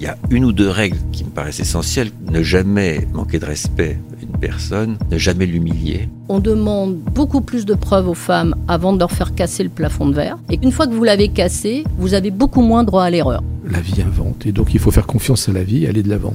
Il y a une ou deux règles qui me paraissent essentielles. Ne jamais manquer de respect à une personne, ne jamais l'humilier. On demande beaucoup plus de preuves aux femmes avant de leur faire casser le plafond de verre. Et une fois que vous l'avez cassé, vous avez beaucoup moins droit à l'erreur. La vie invente et donc il faut faire confiance à la vie et aller de l'avant.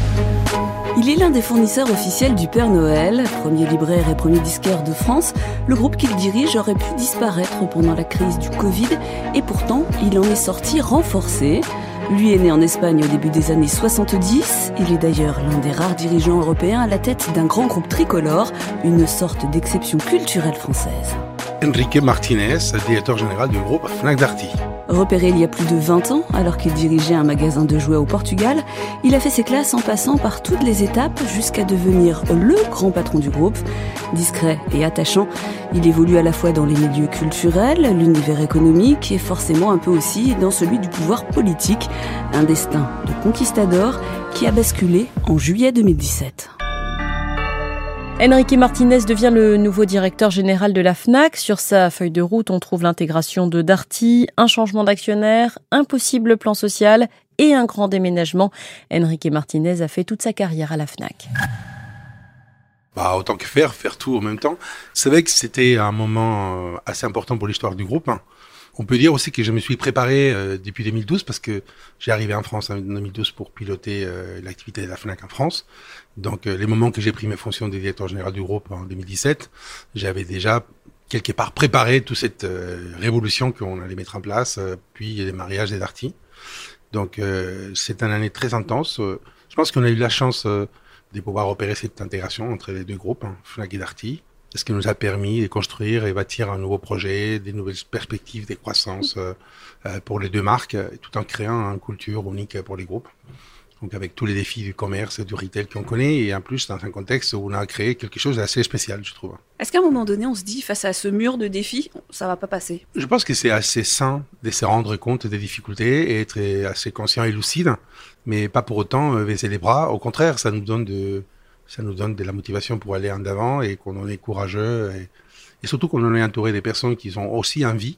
Il est l'un des fournisseurs officiels du Père Noël, premier libraire et premier disquaire de France. Le groupe qu'il dirige aurait pu disparaître pendant la crise du Covid et pourtant il en est sorti renforcé. Lui est né en Espagne au début des années 70. Il est d'ailleurs l'un des rares dirigeants européens à la tête d'un grand groupe tricolore, une sorte d'exception culturelle française. Enrique Martinez, directeur général du groupe Fnac Darty. Repéré il y a plus de 20 ans, alors qu'il dirigeait un magasin de jouets au Portugal, il a fait ses classes en passant par toutes les étapes jusqu'à devenir le grand patron du groupe. Discret et attachant, il évolue à la fois dans les milieux culturels, l'univers économique et forcément un peu aussi dans celui du pouvoir politique. Un destin de conquistador qui a basculé en juillet 2017. Enrique Martinez devient le nouveau directeur général de la FNAC. Sur sa feuille de route, on trouve l'intégration de Darty, un changement d'actionnaire, un possible plan social et un grand déménagement. Enrique Martinez a fait toute sa carrière à la FNAC. Bah, autant que faire, faire tout en même temps. C'est vrai que c'était un moment euh, assez important pour l'histoire du groupe. Hein. On peut dire aussi que je me suis préparé euh, depuis 2012 parce que j'ai arrivé en France en 2012 pour piloter euh, l'activité de la FNAC en France. Donc euh, les moments que j'ai pris mes fonctions de directeur général du groupe en 2017, j'avais déjà quelque part préparé toute cette révolution qu'on allait mettre en place, puis les mariages des Darty. Donc c'est une année très intense. je pense qu'on a eu la chance de pouvoir opérer cette intégration entre les deux groupes, hein, FNAC et Darty ce qui nous a permis de construire et bâtir un nouveau projet, des nouvelles perspectives de croissance euh, euh, pour les deux marques, tout en créant une culture unique pour les groupes. Donc avec tous les défis du commerce et du retail qu'on connaît, et en plus dans un contexte où on a créé quelque chose d'assez spécial, je trouve. Est-ce qu'à un moment donné, on se dit, face à ce mur de défis, ça va pas passer? Je pense que c'est assez sain de se rendre compte des difficultés et être assez conscient et lucide, mais pas pour autant euh, baisser les bras. Au contraire, ça nous donne de, ça nous donne de la motivation pour aller en avant et qu'on en est courageux et, surtout qu'on en est entouré des personnes qui sont aussi en vie.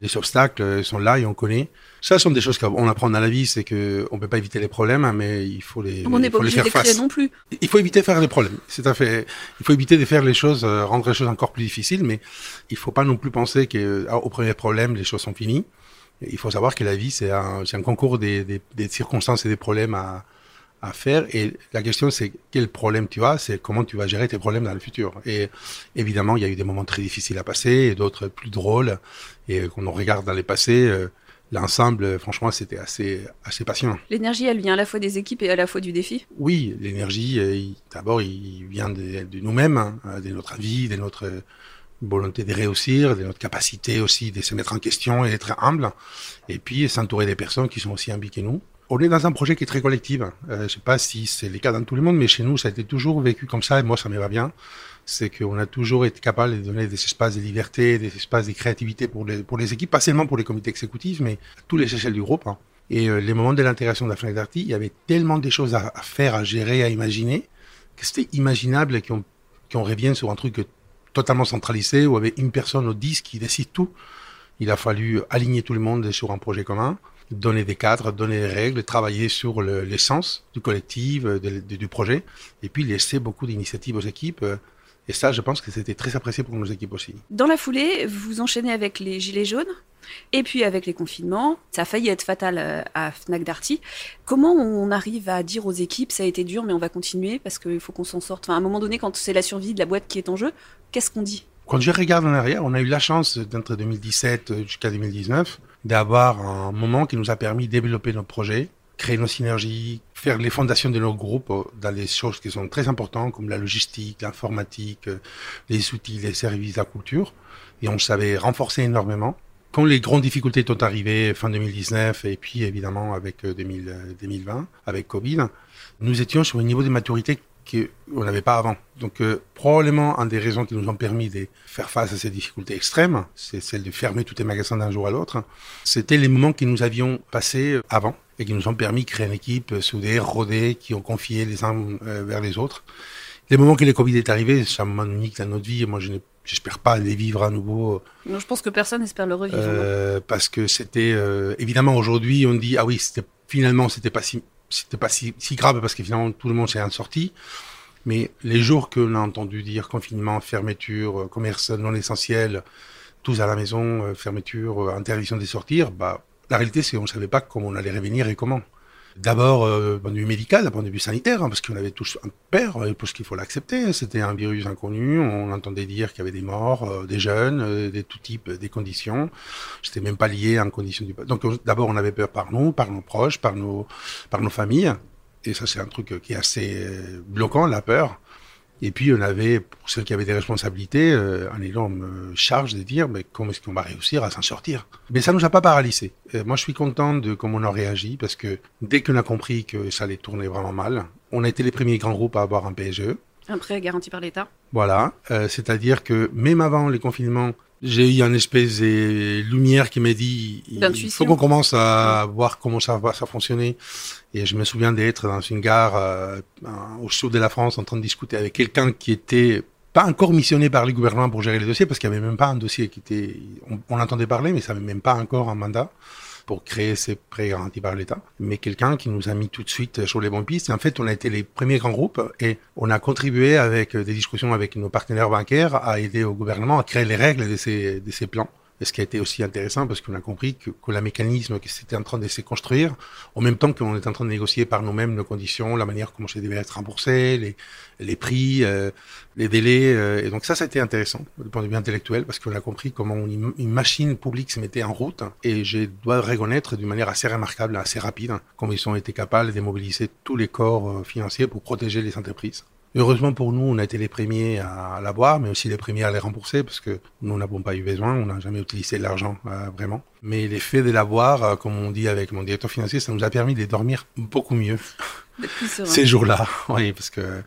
Les obstacles sont là et on connaît. Ça sont des choses qu'on apprend dans la vie, c'est que on peut pas éviter les problèmes, mais il faut les. On n'est pas obligé de créer non plus. Il faut éviter de faire les problèmes. C'est à fait. Il faut éviter de faire les choses, euh, rendre les choses encore plus difficiles, mais il faut pas non plus penser que ah, au premier problème les choses sont finies. Il faut savoir que la vie c'est un, un concours des, des, des circonstances et des problèmes à, à faire. Et la question, c'est quel problème tu as, c'est comment tu vas gérer tes problèmes dans le futur. Et évidemment, il y a eu des moments très difficiles à passer et d'autres plus drôles. Et quand on regarde dans les passés, euh, l'ensemble, franchement, c'était assez, assez passionnant. L'énergie, elle vient à la fois des équipes et à la fois du défi? Oui, l'énergie, euh, d'abord, il vient de, nous-mêmes, hein, de notre avis, de notre volonté de réussir, de notre capacité aussi de se mettre en question et d'être humble. Et puis, s'entourer des personnes qui sont aussi impliquées que nous on est dans un projet qui est très collectif. Euh, je sais pas si c'est le cas dans tout le monde, mais chez nous, ça a été toujours vécu comme ça, et moi, ça me va bien. C'est qu'on a toujours été capable de donner des espaces de liberté, des espaces de créativité pour les, pour les équipes, pas seulement pour les comités exécutifs, mais à tous les échelles du groupe. Hein. Et euh, les moments de l'intégration de la Fnac Darty, il y avait tellement de choses à, faire, à gérer, à imaginer, que c'était imaginable qu'on qu'on revienne sur un truc totalement centralisé, où avait une personne au 10 qui décide tout. Il a fallu aligner tout le monde sur un projet commun donner des cadres, donner des règles, travailler sur l'essence du collectif, euh, du projet, et puis laisser beaucoup d'initiatives aux équipes. Euh, et ça, je pense que c'était très apprécié pour nos équipes aussi. Dans la foulée, vous enchaînez avec les gilets jaunes, et puis avec les confinements. Ça a failli être fatal euh, à Fnac Darty. Comment on arrive à dire aux équipes, ça a été dur, mais on va continuer parce qu'il faut qu'on s'en sorte? Enfin, À un moment donné, quand c'est la survie de la boîte qui est en jeu, qu'est-ce qu'on dit? Quand je regarde en arrière, on a eu la chance d'entre 2017 jusqu'à 2019 d'avoir un moment qui nous a permis de développer nos projets, créer nos synergies, faire les fondations de nos groupes euh, dans les choses qui sont très importantes comme la logistique, l'informatique, euh, les outils, les services, la culture. Et on savait renforcer énormément. Quand les grandes difficultés sont arrivées fin 2019 et puis évidemment avec 2020, euh, avec Covid, nous étions sur un niveau de maturité qu'on n'avait pas avant. Donc euh, probablement, une des raisons qui nous ont permis de faire face à ces difficultés extrêmes, c'est celle de fermer tous les magasins d'un jour à l'autre. C'était les moments que nous avions passés avant et qui nous ont permis de créer une équipe soudée, rodée, qui ont confié les uns euh, vers les autres. Les moments que le Covid est arrivé, ça m'a unique dans notre vie. Moi, je n'espère pas les vivre à nouveau. Non, je pense que personne n'espère le revivre. Euh, parce que c'était évidemment aujourd'hui, on dit ah oui, c'était finalement c'était pas si c'était pas si, grave parce que finalement tout le monde s'est sorti. Mais les jours que l'on a entendu dire confinement, fermeture, euh, commerce non essentiel, tous à la maison, euh, fermeture, euh, interdiction de sortir, bah, la réalité c'est qu'on ne savait pas comment on allait revenir et comment. D'abord, euh, point de vue médical, d'un point de vue sanitaire, hein, parce qu'on avait tous un père, parce qu'il faut l'accepter. C'était un virus inconnu. On entendait dire qu'il y avait des morts, des jeunes, des tout types, des conditions. C'était même pas lié à une condition du. Donc, d'abord, on avait peur par nous, par nos proches, par nos, par nos familles. Et ça, c'est un truc qui est assez bloquant, la peur. Et puis, on avait, pour ceux qui avaient des responsabilités, euh, un énorme euh, charge de dire, mais comment est-ce qu'on va réussir à s'en sortir? Mais ça nous a pas paralysé. Euh, moi, je suis content de comment on a réagi, parce que dès qu'on a compris que ça allait tourner vraiment mal, on a été les premiers grands groupes à avoir un PSE. Un prêt garanti par l'État. Voilà. C'est-à-dire que même avant les confinements, j'ai eu une espèce de lumière qui m'a dit il faut qu'on commence à voir comment ça va ça fonctionner. Et je me souviens d'être dans une gare euh, au sud de la France en train de discuter avec quelqu'un qui était pas encore missionné par le gouvernement pour gérer les dossiers parce qu'il n'y avait même pas un dossier qui était on, on entendait parler mais ça n'avait même pas encore un mandat pour créer ces prêts garantis par l'État, mais quelqu'un qui nous a mis tout de suite sur les bonnes pistes. en fait, on a été les premiers grands groupes et on a contribué avec des discussions avec nos partenaires bancaires à aider au gouvernement à créer les règles de ces, de ces plans. Ce qui a été aussi intéressant parce qu'on a compris que, le mécanisme qui c'était en train de se construire, en même temps qu'on est en train de négocier par nous-mêmes nos conditions, la manière comment ça devait être remboursé, les, prix, euh, les délais. Euh, et donc ça, ça a été intéressant du point de vue intellectuel parce qu'on a compris comment une, machine publique se mettait en route. Et je dois reconnaître d'une manière assez remarquable, assez rapide, comment ils ont été capables de mobiliser tous les corps euh, financiers pour protéger les entreprises. Heureusement pour nous, on a été les premiers à l'avoir, mais aussi les premiers à les rembourser parce que nous n'avons pas eu besoin, on n'a jamais utilisé l'argent euh, vraiment. Mais l'effet de l'avoir, euh, comme on dit avec mon directeur financier, ça nous a permis de dormir beaucoup mieux ces jours-là. Oui, parce que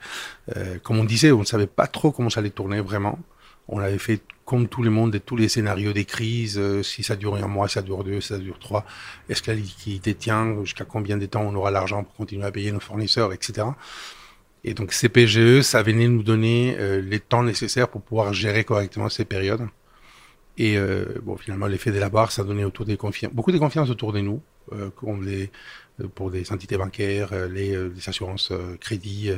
euh, comme on disait, on ne savait pas trop comment ça allait tourner vraiment. On avait fait comme tout le monde tous les scénarios des crises, euh, si ça dure un mois, si ça dure deux, si ça dure trois, est-ce que la liquidité tient, jusqu'à combien de temps on aura l'argent pour continuer à payer nos fournisseurs, etc. Et donc CPGE, ça venait nous donner euh, les temps nécessaires pour pouvoir gérer correctement ces périodes. Et euh, bon, finalement, l'effet de la barre, ça donnait autour des beaucoup de confiance autour de nous, euh, les, euh, pour des entités bancaires, euh, les, les, assurances crédit,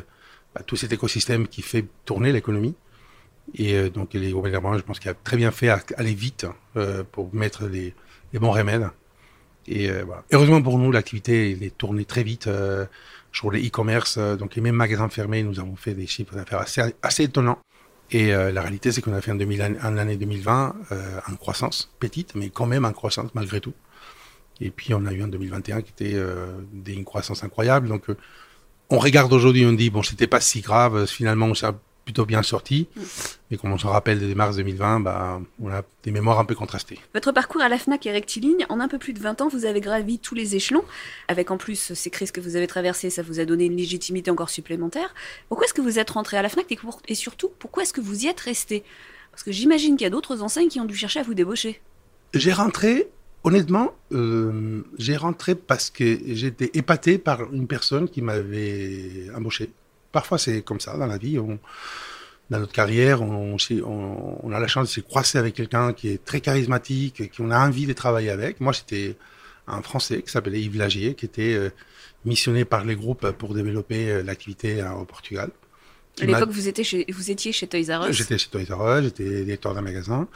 bah, tout cet écosystème qui fait tourner l'économie. Et donc les gouvernements, je pense qu'il a très bien fait à aller vite pour mettre les, les, bons remèdes. Et voilà. Heureusement pour nous, l'activité est tournée très vite sur les e-commerce, euh, donc les mêmes magasins fermés, nous avons fait des chiffres d'affaires assez, étonnants. Et euh, la réalité, c'est qu'on a fait en, 2000, en l'année 2020 euh, en croissance, petite, mais quand même en croissance malgré tout. Et puis on a eu en 2021 qui était une croissance incroyable. Donc on regarde aujourd'hui, on dit bon, c'était pas si grave. Finalement, on s'est plutôt bien sorti. Mm. Mais comme on se rappelle de mars 2020, bah, on a des mémoires un peu contrastées. Votre parcours à la FNAC est rectiligne. En un peu plus de 20 ans, vous avez gravi tous les échelons. Avec en plus ces crises que vous avez traversées, ça vous a donné une légitimité encore supplémentaire. Pourquoi est-ce que vous êtes rentré à la FNAC et surtout, pourquoi est-ce que vous y êtes resté? Parce que j'imagine qu'il y a d'autres enseignes qui ont dû chercher à vous débaucher. J'ai rentré Honnêtement, euh, j'ai rentré parce que j'étais épaté par une personne qui m'avait embauché. Parfois, c'est comme ça dans la vie. On, dans notre carrière, on, on, on, a la chance de se croiser avec quelqu'un qui est très charismatique, qui on a envie de travailler avec. Moi, c'était un Français qui s'appelait Yves Lagier, qui était euh, missionné par les groupes pour développer euh, l'activité euh, au Portugal. À l'époque, vous, étiez chez, vous étiez chez Toys R Us J'étais chez Toys R Us, j'étais directeur d'un magasin.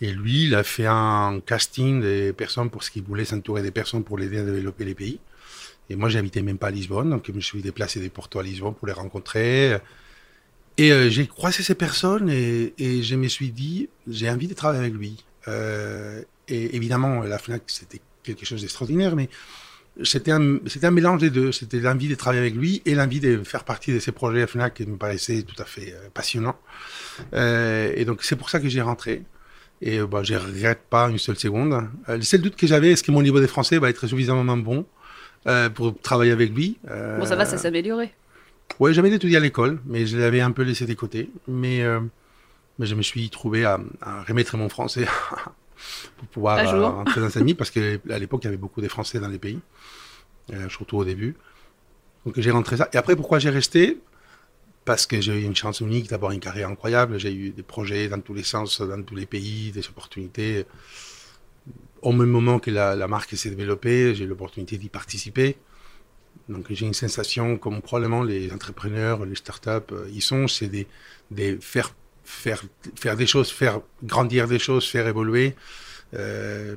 Et lui, il a fait un casting des personnes pour ce qu'il voulait s'entourer des personnes pour l'aider à développer les pays. Et moi, j'habitais même pas à Lisbonne, donc je me suis déplacé des Porto à Lisbonne pour les rencontrer. Et euh, j'ai croisé ces personnes et, et, je me suis dit, j'ai envie de travailler avec lui. Euh, et évidemment, la FNAC, c'était quelque chose d'extraordinaire, mais c'était un, mélange des deux. C'était l'envie de travailler avec lui et l'envie de faire partie de ces projets FNAC qui me paraissaient tout à fait euh, passionnants. Et donc, c'est pour ça que j'ai rentré. Et bah, je regrette pas une seule seconde. le seul doute que j'avais, est-ce que mon niveau de français va être suffisamment bon? Euh, pour travailler avec lui. Euh, bon, ça va, ça s'est amélioré. Oui, j'avais étudié à l'école, mais je l'avais un peu laissé de côté. Mais, euh, mais je me suis trouvé à, à remettre mon français pour pouvoir euh, rentrer dans amis, parce qu'à l'époque, il y avait beaucoup de Français dans les pays, euh, surtout au début. Donc j'ai rentré ça. Et après, pourquoi j'ai resté? Parce que j'ai eu une chance unique d'avoir une carrière incroyable. J'ai eu des projets dans tous les sens, dans tous les pays, des opportunités. Au même moment que la, marque s'est développée, j'ai l'opportunité d'y participer. Donc j'ai une sensation, comme probablement les entrepreneurs, les startups, euh, ils sont, c'est des faire, faire, faire des choses, faire grandir des choses, faire évoluer. Euh,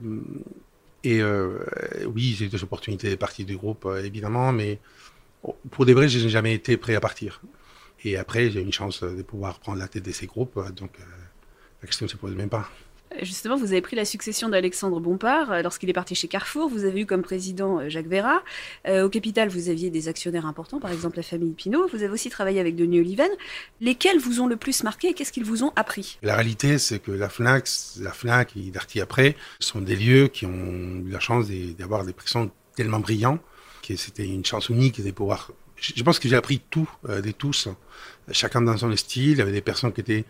et euh, oui, j'ai eu des opportunités de partie du groupe, évidemment, mais pour des vrais, je n'ai jamais été prêt à partir. Et après, j'ai eu une chance de pouvoir prendre la tête de ces groupes, donc la question ne se pose même pas. Justement, vous avez pris la succession d'Alexandre Bompard euh, lorsqu'il est parti chez Carrefour. Vous avez eu comme président euh, Jacques Vera. Euh, au capital, vous aviez des actionnaires importants, par exemple la famille Pinault. Vous avez aussi travaillé avec Denis Oliven. Lesquels vous ont le plus marqué et qu'est-ce qu'ils vous ont appris? La réalité, c'est que la FNAC, la FNAC et Darty après sont des lieux qui ont eu la chance de- d'avoir des personnes tellement brillants que c'était une chance unique de pouvoir. Je pense que j'ai appris tout euh, des tous, chacun dans son style. Il y avait des personnes qui étaient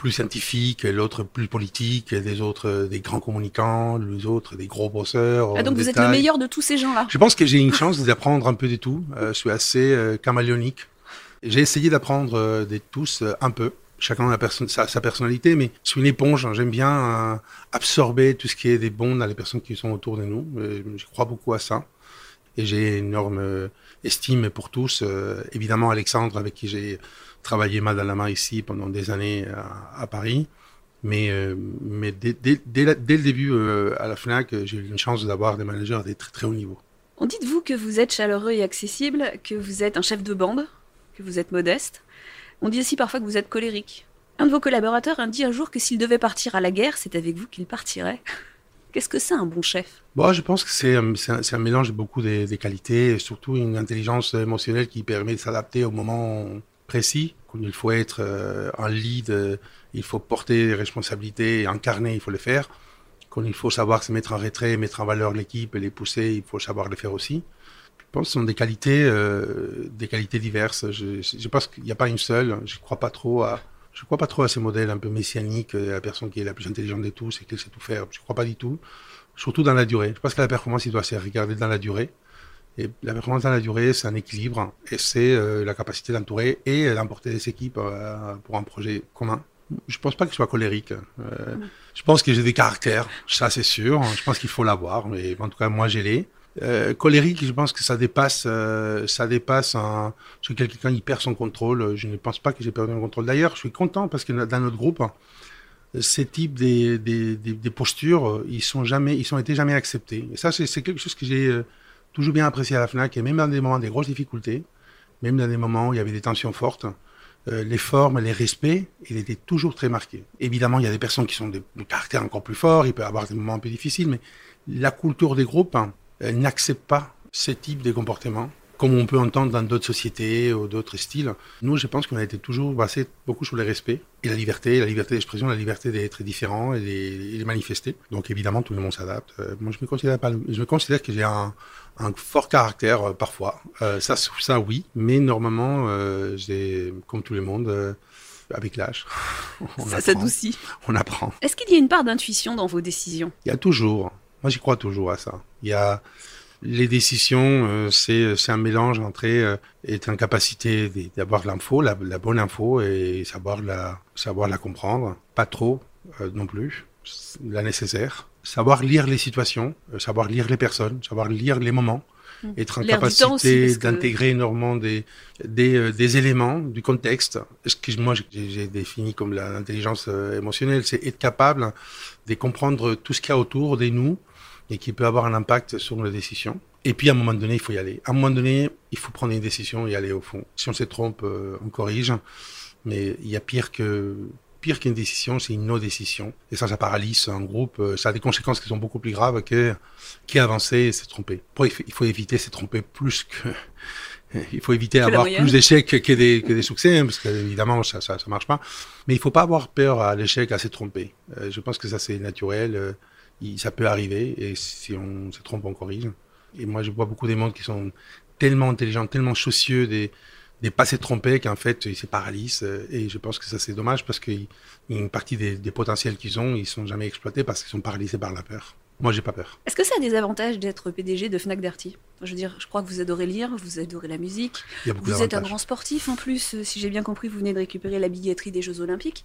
plus scientifiques, l'autre plus politique, des autres euh, des grands communicants, les autres des gros bosseurs. ah, Donc vous êtes le meilleur de tous ces gens-là. Je pense que j'ai une chance d'apprendre un peu de tout. Euh, je suis assez euh, caméléonique. J'ai essayé d'apprendre euh, de tous un peu. Chacun a perso- sa, sa personnalité, mais je suis une éponge. hein. J'aime bien absorber tout ce qui est des bons dans les personnes qui sont autour de nous. Je crois beaucoup à ça. Et j'ai une énorme estime pour tous. Euh, évidemment, Alexandre, avec qui j'ai travaillé main dans la main ici pendant des années à, à Paris. Mais, euh, mais dès, dès- dès la- dès le début euh, à la FNAC, euh, j'ai eu une chance d'avoir des managers des très très haut niveau. On dit de vous que vous êtes chaleureux et accessible, que vous êtes un chef de bande, que vous êtes modeste. On dit aussi parfois que vous êtes colérique. Un de vos collaborateurs a dit un jour que s'il devait partir à la guerre, c'est avec vous qu'il partirait. Qu'est-ce que c'est un bon chef? Bon, je pense que c'est un, un- mélange de beaucoup des des qualités, et surtout une intelligence émotionnelle qui permet de s'adapter au moment précis. Il faut être euh, en lead, euh, il faut porter les responsabilités incarner, il faut le faire. Quand il faut savoir se mettre en retrait, mettre en valeur l'équipe et les pousser, il faut savoir le faire aussi. Je pense que ce sont des qualités, euh, des qualités diverses. Je, je pense qu'il n'y a pas une seule. Je crois pas trop à, crois pas trop à ces modèles un peu messianiques, euh, la personne qui est la plus intelligente de tous et qui sait tout faire. Je crois pas du tout. Surtout dans la durée. Je pense que la performance, il doit se regarder dans la durée. Et la performance dans la durée, c'est un équilibre et c'est euh, la capacité d'entourer et d'emporter des équipes euh, pour un projet commun. Je pense pas que je sois colérique. Euh, Je pense que j'ai des caractères, ça c'est sûr. Je pense qu'il faut l'avoir, mais en tout cas moi j'ai les. Colérique, je pense que ça dépasse, ça dépasse un, suis quelqu'un qui perd son contrôle. Je ne pense pas que j'ai perdu mon contrôle. D'ailleurs, je suis content parce que dans notre groupe, ces types des, des, des, des postures, ils sont jamais, ils sont été jamais acceptés. Et ça, c'est quelque chose que j'ai toujours bien apprécié à la Fnac. Et même dans des moments des grosses difficultés, même dans des moments où il y avait des tensions fortes, euh, les formes, les respects, il était toujours très marqué. Évidemment, il y a des personnes qui sont des caractères encore plus forts. Il peut y avoir des moments un peu difficiles, mais la culture des groupes hein, n'accepte pas ce type de comportement comme on peut entendre dans d'autres sociétés ou d'autres styles. Nous, je pense qu'on a été toujours basé beaucoup sur le respect et la liberté, la liberté d'expression, la liberté d'être différent et de, et de manifester. Donc évidemment, tout le monde s'adapte. Euh, moi, je me considère pas, je me considère que j'ai un, un fort caractère euh, parfois. Euh, ça, ça oui, mais normalement, euh, j'ai, comme tout le monde, avec l'âge, on Ça s'adoucit. On apprend. Est-ce qu'il y a une part d'intuition dans vos décisions? Il y a toujours, moi j'y crois toujours à ça. Il y a les décisions, c'est c'est un mélange entre être en capacité d'avoir l'info, la, la bonne info et savoir la savoir la comprendre, pas trop non plus, la nécessaire. Savoir lire les situations, euh, savoir lire les personnes, savoir lire les moments, Mm. être en capacité parce que- d'intégrer énormément des des, euh, des éléments du contexte. Ce que moi j'ai défini comme l'intelligence euh, émotionnelle, c'est être capable de comprendre tout ce qu'il y a autour de nous et qui peut avoir un impact sur nos décisions. Et puis à un moment donné, il faut y aller. À un moment donné, il faut prendre une décision et aller au fond. Si on se trompe, on corrige. Mais il y a pire que pire qu'une décision, c'est une non-décision. Et ça, ça paralyse un groupe. euh, Ça a des conséquences qui sont beaucoup plus graves que qui avancer et se tromper. Pour- il faut- éviter de se tromper plus que il faut éviter d'avoir plus d'échecs que des, que des succès, hein, parce qu'évidemment, ça, ça, ça marche pas. Mais il faut pas avoir peur à l'échec, à se tromper. Euh, je pense que ça, c'est naturel. euh, il- ça peut arriver. Et si on se trompe, on corrige. Et moi, je vois beaucoup des mondes qui sont tellement intelligents, tellement soucieux des, n'est pas s'est trompé qu'en fait ils se paralysent et je pense que ça c'est dommage parce qu'une partie des, des potentiels qu'ils ont ils sont jamais exploités parce qu'ils sont paralysés par la peur. Moi, j'ai pas peur. Est-ce que ça a des avantages d'être PDG de Fnac Darty? Je veux dire, je crois que vous adorez lire, vous adorez la musique. vous êtes un grand sportif en plus. Si j'ai bien compris, vous venez de récupérer la billetterie des Jeux Olympiques.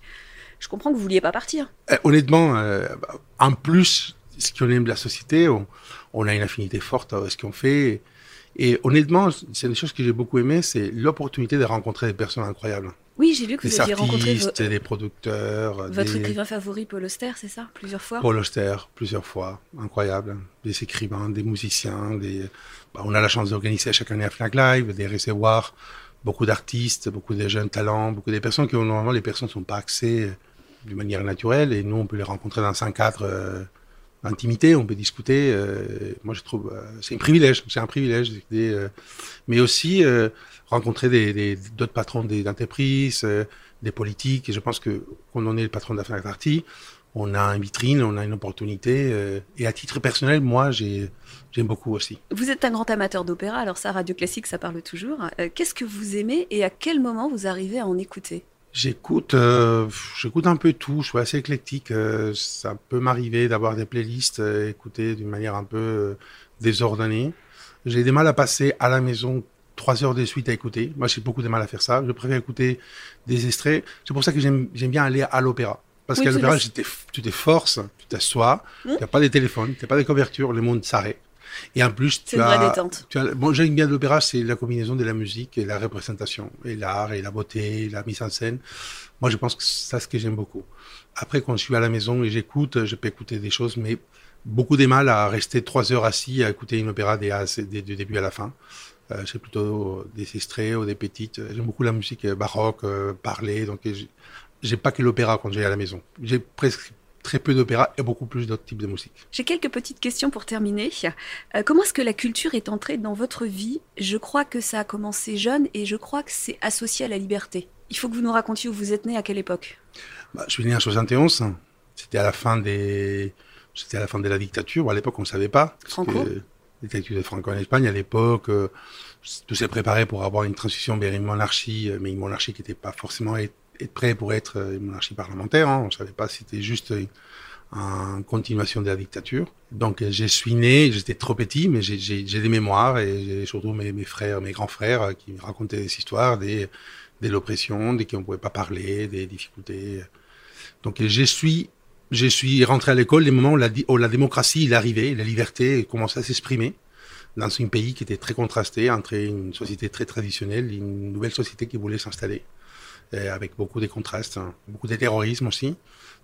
Je comprends que vous vouliez pas partir. Eh, honnêtement, euh, en plus, ce qu'on aime de la société, on, a une affinité forte à ce qu'on fait. Et honnêtement, c'est une chose que j'ai beaucoup aimé, c'est l'opportunité de rencontrer des personnes incroyables. Oui, j'ai vu que vous aviez rencontré des producteurs. Votre écrivain favori, Paul Auster, c'est ça? Plusieurs fois? Paul Auster, plusieurs fois. Incroyable. Des écrivains, des musiciens. Des... Bah, on a la chance d'organiser chaque année à Fnac Live, des recevoir beaucoup d'artistes, beaucoup de jeunes talents, beaucoup de personnes que normalement les personnes ne sont pas accès d'une manière naturelle et nous on peut les rencontrer dans un cadre euh, d'intimité, on peut discuter. Euh, moi je trouve euh, c'est un privilège, c'est un privilège. mais aussi rencontrer d'autres patrons des entreprises, euh, des politiques. Je pense que quand on est le patron la Fnac on a une vitrine, on a une opportunité. Euh, et à titre personnel, moi, j'ai, j'aime beaucoup aussi. Vous êtes un grand amateur d'opéra, alors ça, Radio Classique, ça parle toujours. Euh, qu'est-ce que vous aimez et à quel moment vous arrivez à en écouter? J'écoute, j'écoute un peu tout. Je suis assez éclectique. ça peut m'arriver d'avoir des playlists écoutées d'une manière un peu désordonnée. J'ai des mal à passer à la maison trois heures de suite à écouter. Moi, j'ai beaucoup de mal à faire ça. Je préfère écouter des extraits. C'est pour ça que j'aime bien aller à l'opéra. Parce qu'à l'opéra, tu t'efforces, tu t'assois, tu n'as pas de téléphone, tu n'as pas de couverture, le monde s'arrête. Et en plus, tu as, tu as. Bon, j'aime bien l'opéra, c'est la combinaison de la musique et la représentation, et l'art, et la beauté, et la mise en scène. Moi, je pense que c'est ce que j'aime beaucoup. Après, quand je suis à la maison et j'écoute, je peux écouter des choses, mais beaucoup de mal à rester trois heures assis à écouter une opéra du début à la fin. Euh, c'est plutôt des extraits ou des petites. J'aime beaucoup la musique baroque, euh, parler. Donc, j'ai pas que l'opéra quand j'ai à la maison. J'ai presque très peu d'opéra et beaucoup plus d'autres types de musique. J'ai quelques petites questions pour terminer. Euh, comment est-ce que la culture est entrée dans votre vie? Je crois que ça a commencé jeune et je crois que c'est associé à la liberté. Il faut que vous nous racontiez où vous êtes né, à quelle époque? Bah, Je suis né en 71. C'était à la fin des, c'était à la fin de la dictature. à l'époque, on ne savait pas. Franco? de Franco en Espagne à l'époque. Euh, tout s'est préparé pour avoir une transition vers une monarchie, euh, mais une monarchie qui n'était pas forcément être, prêt pour être euh, une monarchie parlementaire. Hein. On ne savait pas si c'était juste une, continuation de la dictature. Donc je suis né, j'étais trop petit, mais j'ai des mémoires et j'ai surtout mes, frères, mes grands frères qui me racontaient des histoires des, de l'oppression, de qui on ne pouvait pas parler, des difficultés. Donc je suis je suis rentré à l'école les moments où la, démocratie est arrivée, la liberté commençait à s'exprimer dans un pays qui était très contrasté entre une société très traditionnelle et une nouvelle société qui voulait s'installer, euh, avec beaucoup de contrastes, hein, beaucoup de terrorisme aussi.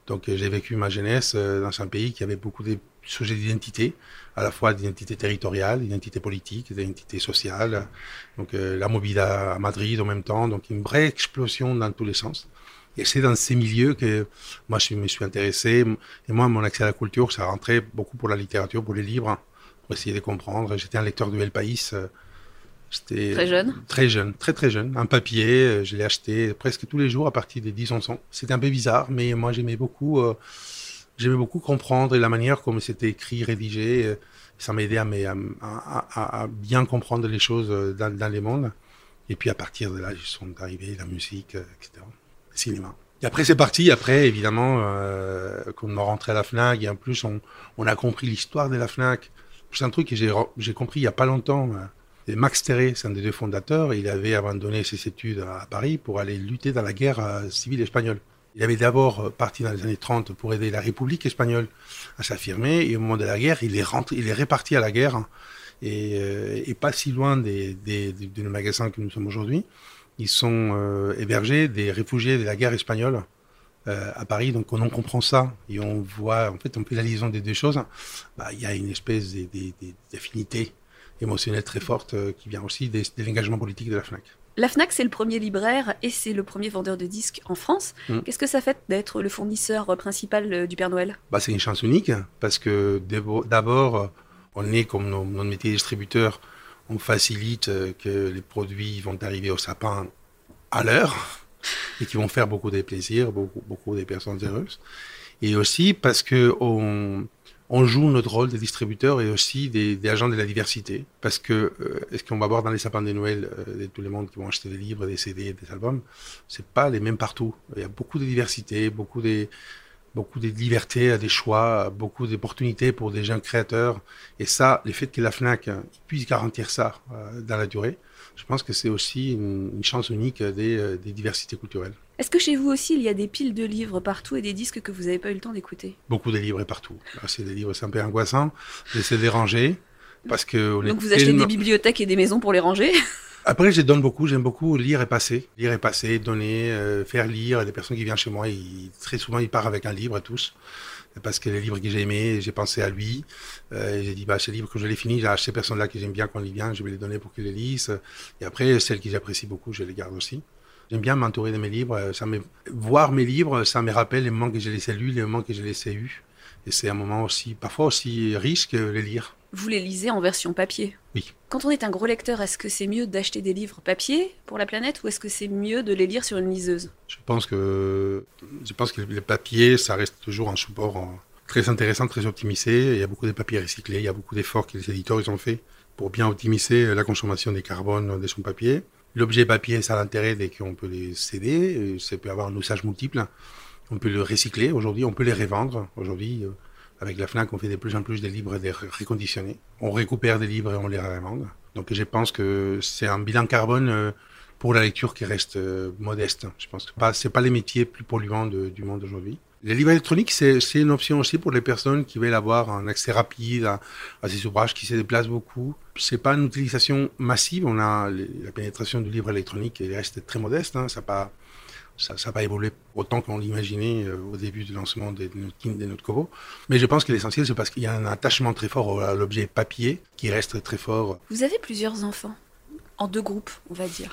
Donc euh, j'ai vécu ma jeunesse euh, dans un pays qui avait beaucoup de sujets d'identité, à la fois d'identité territoriale, d'identité politique, d'identité sociale. Donc la mobilité à Madrid en même temps, donc une vraie explosion dans tous les sens. Et c'est dans ces milieux que moi je me suis intéressé. Et moi, mon accès à la culture, ça rentrait beaucoup pour la littérature, pour les livres, pour essayer de comprendre. J'étais un lecteur de El País. Euh, j'étais très jeune Très jeune, très très jeune. Un papier, euh, je l'ai acheté presque tous les jours à partir des 10-11 ans. C'était un peu bizarre, mais moi j'aimais beaucoup, euh, j'aimais beaucoup comprendre la manière comme c'était écrit, rédigé. Ça m'aidait à, à, à, bien comprendre les choses dans, dans les mondes. Et puis à partir de là, ils sont arrivés la musique, etc cinéma. Et après, c'est parti. Après, évidemment, euh, quand on est rentré à la FNAC, et en plus, on, on a compris l'histoire de la FNAC. C'est un truc que j'ai compris il y a pas longtemps. Max Terré, c'est un des deux fondateurs, il avait abandonné ses études à Paris pour aller lutter dans la guerre euh, civile espagnole. Il avait d'abord euh, parti dans les années 30 pour aider la République espagnole à s'affirmer, et au moment de la guerre, il est, rentré, il est réparti à la guerre, et, euh, et pas si loin des, des, magasins que nous sommes aujourd'hui ils sont hébergés des réfugiés de la guerre espagnole à Paris. Donc, on comprend ça et on voit, en fait, la liaison des deux choses, bah, il y a une espèce d'affinité émotionnelle très forte euh, qui vient aussi de, l'engagement politique de la FNAC. La FNAC, c'est le premier libraire et c'est le premier vendeur de disques en France. Mmh. Qu'est-ce que ça fait d'être le fournisseur principal du Père Noël? Bah, C'est une chance unique parce que d'abord, on est comme notre métier distributeur on facilite euh, que les produits vont arriver au sapin à l'heure et qui vont faire beaucoup de plaisirs, beaucoup, beaucoup des personnes heureuses. Et aussi parce que on, on joue notre rôle de distributeur et aussi des, agents de la diversité. Parce que, euh, est-ce qu'on va voir dans les sapins de Noël euh, tous les mondes qui vont acheter des livres, des CD, des albums? C'est pas les mêmes partout. Il y a beaucoup de diversité, beaucoup de, beaucoup de des choix, beaucoup d'opportunités pour des jeunes créateurs. Et ça, le fait que la FNAC puisse garantir ça euh, dans la durée, je pense que c'est aussi une, chance unique des, des diversités culturelles. Est-ce que chez vous aussi, il y a des piles de livres partout et des disques que vous n'avez pas eu le temps d'écouter? Beaucoup de livres partout. C'est des livres, c'est un peu angoissant. J'essaie de les ranger. Parce que Donc vous achetez des bibliothèques et des maisons pour les ranger? Après, je donne beaucoup. J'aime beaucoup lire et passer. Lire et passer, donner, euh, faire lire. Les personnes qui viennent chez moi, très souvent, ils partent avec un livre, tous. Parce que les livres que j'ai aimés, j'ai pensé à lui. Euh, j'ai dit, bah, ces livres, quand je les finis, j'ai acheté ces personnes-là que j'aime bien quand ils viennent, je vais les donner pour qu'ils les lisent. Et après, celles que j'apprécie beaucoup, je les garde aussi. J'aime bien m'entourer de mes livres. Ça me... Voir mes livres, ça me rappelle les moments que j'ai laissés lus, les moments que j'ai laissés eus. Et c'est un moment aussi, parfois aussi riche que les lire. Vous les lisez en version papier? Oui. Quand on est un gros lecteur, est-ce que c'est mieux d'acheter des livres papier pour la planète ou est-ce que c'est mieux de les lire sur une liseuse? Je pense que je pense que le papier, ça reste toujours un support très intéressant, très optimisé. Il y a beaucoup de papiers recyclés, il y a beaucoup d'efforts que les éditeurs ils ont fait pour bien optimiser la consommation des carbones de son papier. L'objet papier, ça a l'intérêt dès qu'on peut les céder, ça peut avoir un usage multiple. On peut le recycler aujourd'hui, on peut les revendre. Aujourd'hui, euh, avec la FNAC, on fait de plus en plus des livres des reconditionnés. On récupère des livres et on les revend. Donc je pense que c'est un bilan carbone euh, pour la lecture qui reste euh, modeste. Je pense que ce pas les métiers plus polluants du monde aujourd'hui. Les livres électroniques, c'est une option aussi pour les personnes qui veulent avoir un accès rapide à, ces ouvrages, qui se déplacent beaucoup. C'est pas une utilisation massive. On a la pénétration du livre électronique, elle reste très modeste. Hein. Ça n'a pas, évolué autant qu'on l'imaginait euh, au début du lancement de notre, de notre Kobo. Mais je pense que l'essentiel, c'est parce qu'il y a un attachement très fort à l'objet papier qui reste très fort. Vous avez plusieurs enfants en deux groupes, on va dire.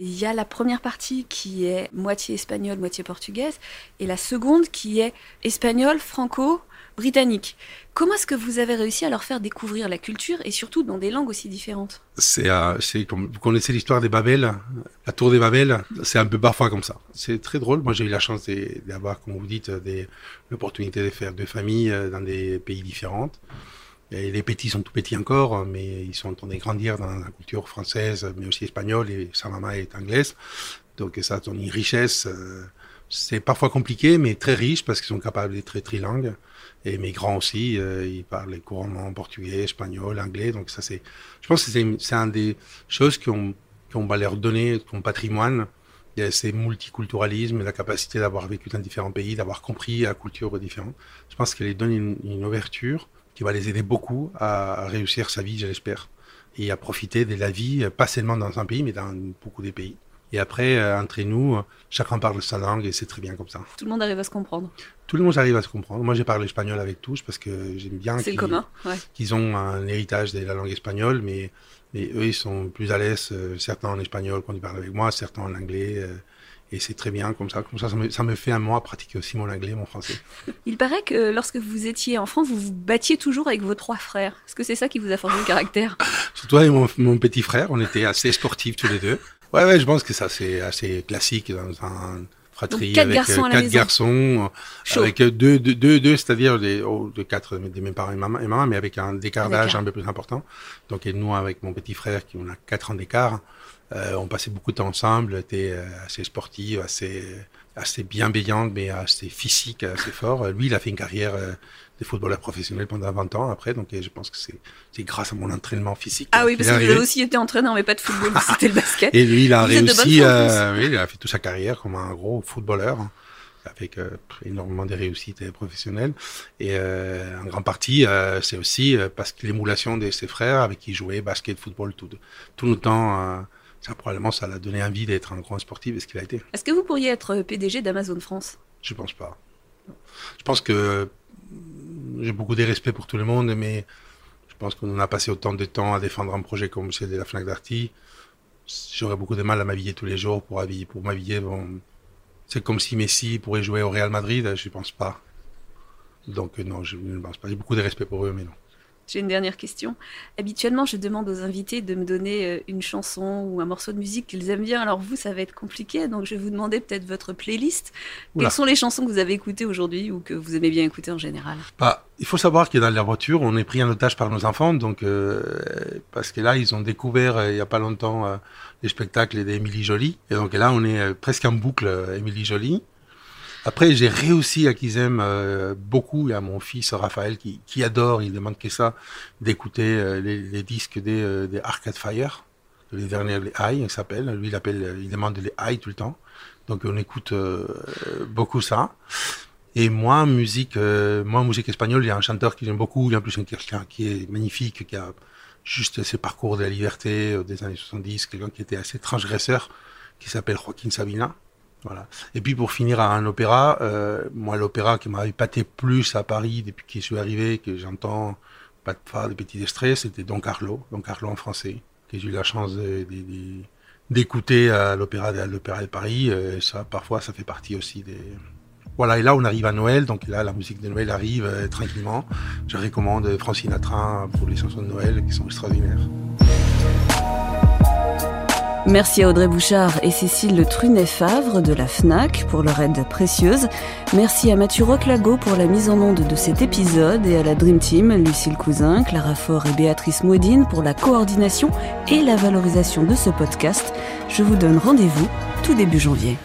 Il y a la première partie qui est moitié espagnole, moitié portugaise, et la seconde qui est espagnole, franco, britannique. Comment est-ce que vous avez réussi à leur faire découvrir la culture et surtout dans des langues aussi différentes? C'est, euh, vous connaissez l'histoire des Babel, la tour des Babel, c'est un peu parfois comme ça. C'est très drôle. Moi, j'ai eu la chance d'avoir, comme vous dites, l'opportunité de faire deux familles euh, dans des pays différents les petits sont tout petits encore, mais ils sont en train de grandir dans la culture française, mais aussi espagnole, et sa maman est anglaise. Donc ça donne une richesse. Euh, c'est parfois compliqué, mais très riche parce qu'ils sont capables d'être trilingues. Et mes grands aussi, euh, ils parlent couramment portugais, espagnol, anglais. Donc ça, c'est, je pense que c'est, c'est un des choses qu'on, qu'on va leur donner comme patrimoine. Il y a ces multiculturalisme, la capacité d'avoir vécu dans différents pays, d'avoir compris la culture différente. Je pense qu'elle les donne une, une ouverture qui va les aider beaucoup à réussir sa vie, je l'espère, et à profiter de la vie, pas seulement dans un pays, mais dans beaucoup de pays. Et après, euh, entre nous, chacun parle sa langue et c'est très bien comme ça. Tout le monde arrive à se comprendre. Tout le monde arrive à se comprendre. Moi, j'ai parlé espagnol avec tous parce que j'aime bien qu'ils, qu'ils ont un héritage de la langue espagnole, mais, mais eux, ils sont plus à l'aise, euh, certains en espagnol quand ils parlent avec moi, certains en anglais. Euh, et c'est très bien comme ça. Comme ça, ça me, fait un mois pratiquer aussi mon anglais, mon français. Il paraît que lorsque vous étiez enfant, vous vous battiez toujours avec vos trois frères. Est-ce que c'est ça qui vous a forgé le caractère? Surtout avec mon, petit frère, on était assez sportifs tous les deux. Ouais, ouais, je pense que ça c'est assez classique dans un fratrie quatre avec garçons quatre garçons, avec deux, deux, deux, deux c'est-à-dire des, oh, de quatre de mes parents et maman, et maman mais avec un décart d'âge un peu plus important. Donc et nous avec mon petit frère qui on a quatre ans d'écart, euh, on passait beaucoup de temps ensemble, était euh, assez sportive, assez, assez bienveillante, mais assez physique, assez fort. Lui, il a fait une carrière euh, de footballeur professionnel pendant 20 ans après, donc je pense que c'est grâce à mon entraînement physique. Ah oui, parce que vous avez aussi été entraîneur, mais pas de football, c'était le basket. Et lui, il a réussi, oui, il a fait toute sa carrière comme un gros footballeur avec énormément de réussites professionnelles. Et en grande partie, c'est aussi parce que l'émulation de ses frères avec qui il jouait basket, football tout, tout le temps ça probablement ça l'a donné envie d'être un grand sportif et ce qu'il a été? Est-ce que vous pourriez être PDG d'Amazon France? Je pense pas. Je pense que j'ai beaucoup de respect pour tout le monde, mais je pense qu'on a passé autant de temps à défendre un projet comme celui de la Fnac Darty. J'aurais beaucoup de mal à m'habiller tous les jours pour habiller, pour m'habiller. Bon, c'est comme si Messi pourrait jouer au Real Madrid, je ne pense pas. Donc non, je ne pense pas. J'ai beaucoup de respect pour eux, mais non. J'ai une dernière question. Habituellement, je demande aux invités de me donner euh, une chanson ou un morceau de musique qu'ils aiment bien. Alors vous, ça va être compliqué, donc je vais vous demander peut-être votre playlist. Quelles sont les chansons que vous avez écoutées aujourd'hui ou que vous aimez bien écouter en général? Bah, Il faut savoir que dans la voiture, on est pris en otage par nos enfants, donc euh, parce que là, ils ont découvert euh, il n'y a pas longtemps les spectacles d'Émilie Jolie, et donc là, on est presque en boucle Émilie Jolie. Après, j'ai réussi à qu'ils aiment euh, beaucoup. Y a mon fils Raphaël qui, qui adore, il demande que ça, d'écouter euh, les, les, disques des, euh, des, Arcade Fire, les derniers, les High, il s'appelle. Lui, il appelle, il demande les High tout le temps. Donc, on écoute beaucoup ça. Et moi, musique, moi, musique espagnole, il y a un chanteur qui j'aime beaucoup, il y a en plus quelqu'un qui est magnifique, qui a juste ses parcours de la liberté des années 70, quelqu'un qui était assez transgresseur, qui s'appelle Joaquin Sabina voilà. Et puis pour finir à un opéra, euh, moi l'opéra qui m'a épaté plus à Paris depuis que je suis arrivé, que j'entends pas de phare, de petits extraits, c'était Don Carlo, Don Carlo en français, que j'ai eu la chance d'écouter à l'opéra de, de Paris. Euh, ça, parfois, ça fait partie aussi des. Voilà. Et là, on arrive à Noël, donc là, la musique de Noël arrive euh, tranquillement. Je recommande Francine Atrin pour les chansons de Noël qui sont extraordinaires. Merci à Audrey Bouchard et Cécile Le Trunet-Favre de la FNAC pour leur aide précieuse. Merci à Mathieu Roclago pour la mise en onde de cet épisode et à la Dream Team, Lucille Cousin, Clara Faure et Béatrice Maudine pour la coordination et la valorisation de ce podcast. Je vous donne rendez-vous tout début janvier.